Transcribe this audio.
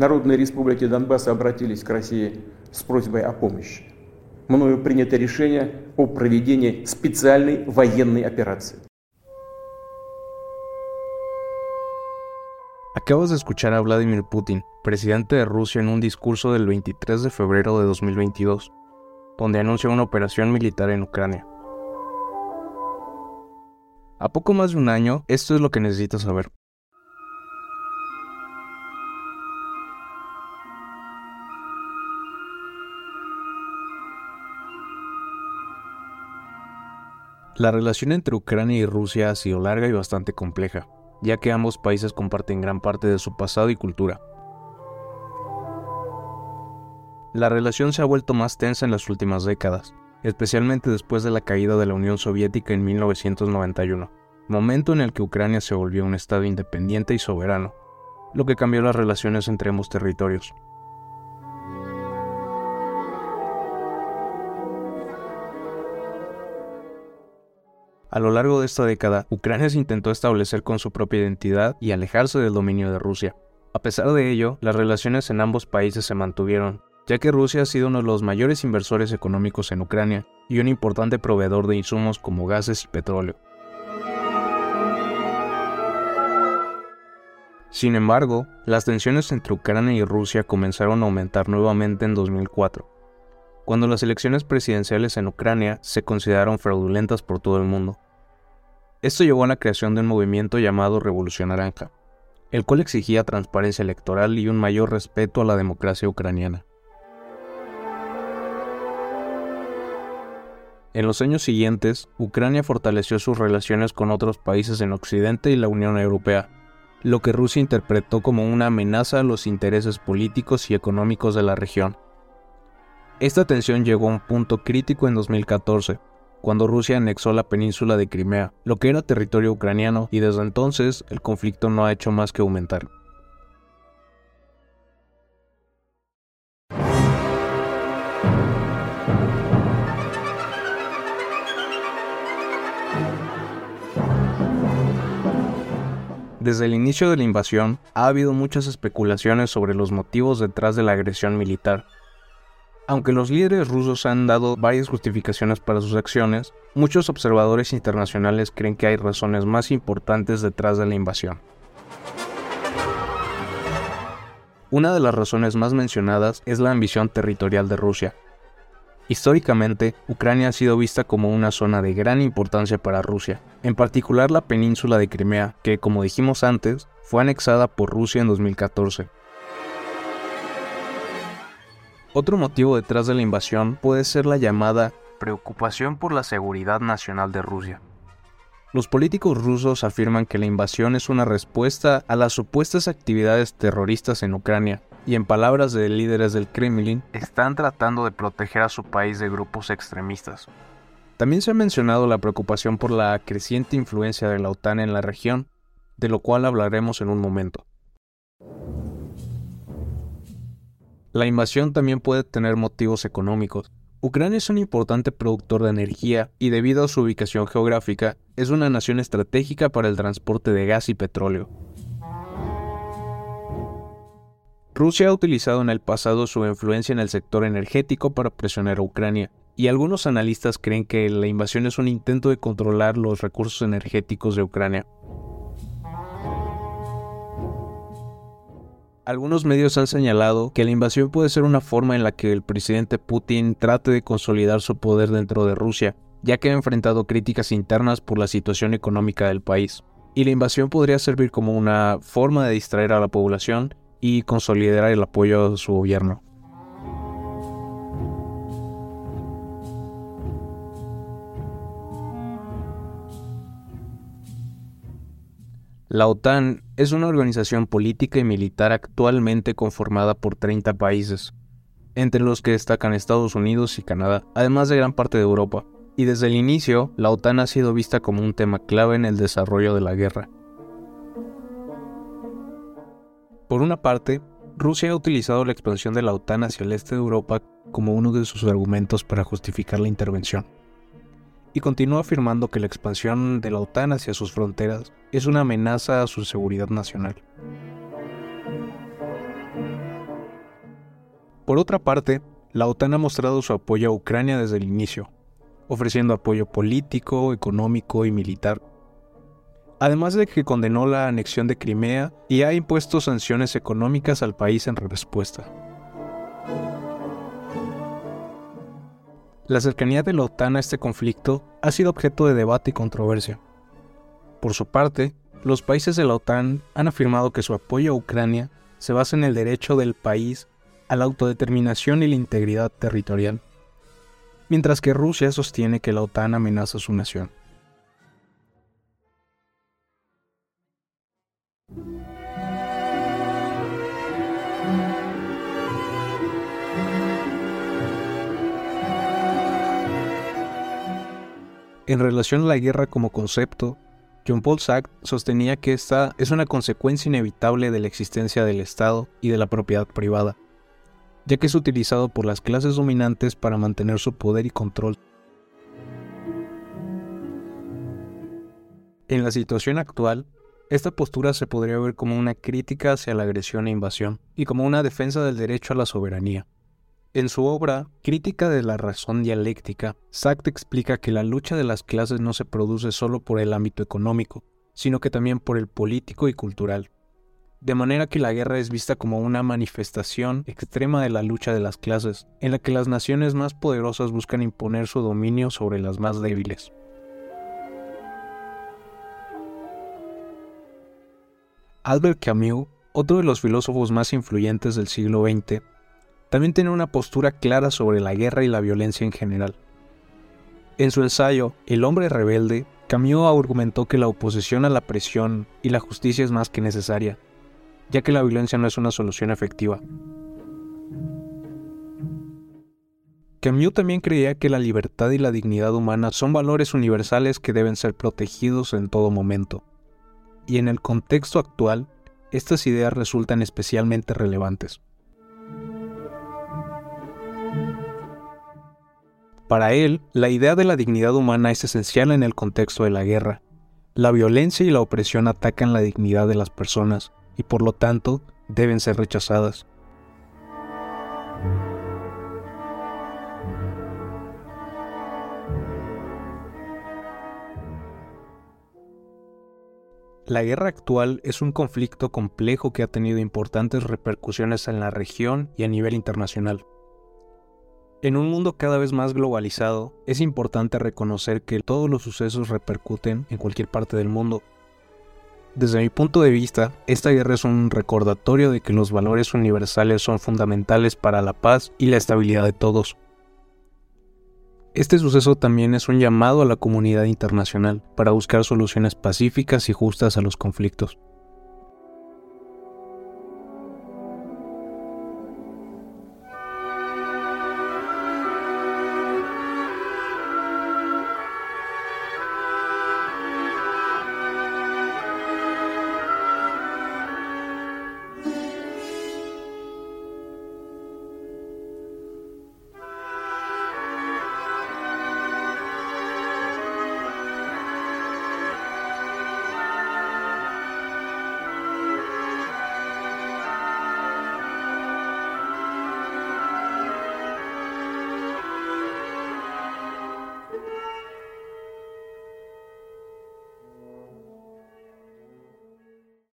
Народные республики Донбасса обратились к России с просьбой о помощи. Мною принято решение о проведении специальной военной операции. Acabas de escuchar a Vladimir Putin, presidente de Rusia, en un discurso del 23 de febrero de 2022, donde anuncia una operación militar en Ucrania. A poco más de un año, esto es lo que necesitas saber. La relación entre Ucrania y Rusia ha sido larga y bastante compleja ya que ambos países comparten gran parte de su pasado y cultura. La relación se ha vuelto más tensa en las últimas décadas, especialmente después de la caída de la Unión Soviética en 1991, momento en el que Ucrania se volvió un Estado independiente y soberano, lo que cambió las relaciones entre ambos territorios. A lo largo de esta década, Ucrania se intentó establecer con su propia identidad y alejarse del dominio de Rusia. A pesar de ello, las relaciones en ambos países se mantuvieron, ya que Rusia ha sido uno de los mayores inversores económicos en Ucrania y un importante proveedor de insumos como gases y petróleo. Sin embargo, las tensiones entre Ucrania y Rusia comenzaron a aumentar nuevamente en 2004, cuando las elecciones presidenciales en Ucrania se consideraron fraudulentas por todo el mundo. Esto llevó a la creación de un movimiento llamado Revolución Naranja, el cual exigía transparencia electoral y un mayor respeto a la democracia ucraniana. En los años siguientes, Ucrania fortaleció sus relaciones con otros países en Occidente y la Unión Europea, lo que Rusia interpretó como una amenaza a los intereses políticos y económicos de la región. Esta tensión llegó a un punto crítico en 2014, cuando Rusia anexó la península de Crimea, lo que era territorio ucraniano, y desde entonces el conflicto no ha hecho más que aumentar. Desde el inicio de la invasión, ha habido muchas especulaciones sobre los motivos detrás de la agresión militar, aunque los líderes rusos han dado varias justificaciones para sus acciones, muchos observadores internacionales creen que hay razones más importantes detrás de la invasión. Una de las razones más mencionadas es la ambición territorial de Rusia. Históricamente, Ucrania ha sido vista como una zona de gran importancia para Rusia, en particular la península de Crimea, que, como dijimos antes, fue anexada por Rusia en 2014. Otro motivo detrás de la invasión puede ser la llamada preocupación por la seguridad nacional de Rusia. Los políticos rusos afirman que la invasión es una respuesta a las supuestas actividades terroristas en Ucrania, y en palabras de líderes del Kremlin, están tratando de proteger a su país de grupos extremistas. También se ha mencionado la preocupación por la creciente influencia de la OTAN en la región, de lo cual hablaremos en un momento. La invasión también puede tener motivos económicos. Ucrania es un importante productor de energía y debido a su ubicación geográfica es una nación estratégica para el transporte de gas y petróleo. Rusia ha utilizado en el pasado su influencia en el sector energético para presionar a Ucrania, y algunos analistas creen que la invasión es un intento de controlar los recursos energéticos de Ucrania. Algunos medios han señalado que la invasión puede ser una forma en la que el presidente Putin trate de consolidar su poder dentro de Rusia, ya que ha enfrentado críticas internas por la situación económica del país. Y la invasión podría servir como una forma de distraer a la población y consolidar el apoyo a su gobierno. La OTAN es una organización política y militar actualmente conformada por 30 países, entre los que destacan Estados Unidos y Canadá, además de gran parte de Europa. Y desde el inicio, la OTAN ha sido vista como un tema clave en el desarrollo de la guerra. Por una parte, Rusia ha utilizado la expansión de la OTAN hacia el este de Europa como uno de sus argumentos para justificar la intervención y continúa afirmando que la expansión de la OTAN hacia sus fronteras es una amenaza a su seguridad nacional. Por otra parte, la OTAN ha mostrado su apoyo a Ucrania desde el inicio, ofreciendo apoyo político, económico y militar. Además de que condenó la anexión de Crimea y ha impuesto sanciones económicas al país en respuesta. La cercanía de la OTAN a este conflicto ha sido objeto de debate y controversia. Por su parte, los países de la OTAN han afirmado que su apoyo a Ucrania se basa en el derecho del país a la autodeterminación y la integridad territorial, mientras que Rusia sostiene que la OTAN amenaza a su nación. En relación a la guerra como concepto, John Paul Sartre sostenía que esta es una consecuencia inevitable de la existencia del Estado y de la propiedad privada, ya que es utilizado por las clases dominantes para mantener su poder y control. En la situación actual, esta postura se podría ver como una crítica hacia la agresión e invasión y como una defensa del derecho a la soberanía. En su obra Crítica de la razón dialéctica, Sartre explica que la lucha de las clases no se produce solo por el ámbito económico, sino que también por el político y cultural. De manera que la guerra es vista como una manifestación extrema de la lucha de las clases, en la que las naciones más poderosas buscan imponer su dominio sobre las más débiles. Albert Camus, otro de los filósofos más influyentes del siglo XX, también tiene una postura clara sobre la guerra y la violencia en general. En su ensayo El hombre rebelde, Camus argumentó que la oposición a la presión y la justicia es más que necesaria, ya que la violencia no es una solución efectiva. Camus también creía que la libertad y la dignidad humana son valores universales que deben ser protegidos en todo momento. Y en el contexto actual, estas ideas resultan especialmente relevantes. Para él, la idea de la dignidad humana es esencial en el contexto de la guerra. La violencia y la opresión atacan la dignidad de las personas y por lo tanto deben ser rechazadas. La guerra actual es un conflicto complejo que ha tenido importantes repercusiones en la región y a nivel internacional. En un mundo cada vez más globalizado, es importante reconocer que todos los sucesos repercuten en cualquier parte del mundo. Desde mi punto de vista, esta guerra es un recordatorio de que los valores universales son fundamentales para la paz y la estabilidad de todos. Este suceso también es un llamado a la comunidad internacional para buscar soluciones pacíficas y justas a los conflictos.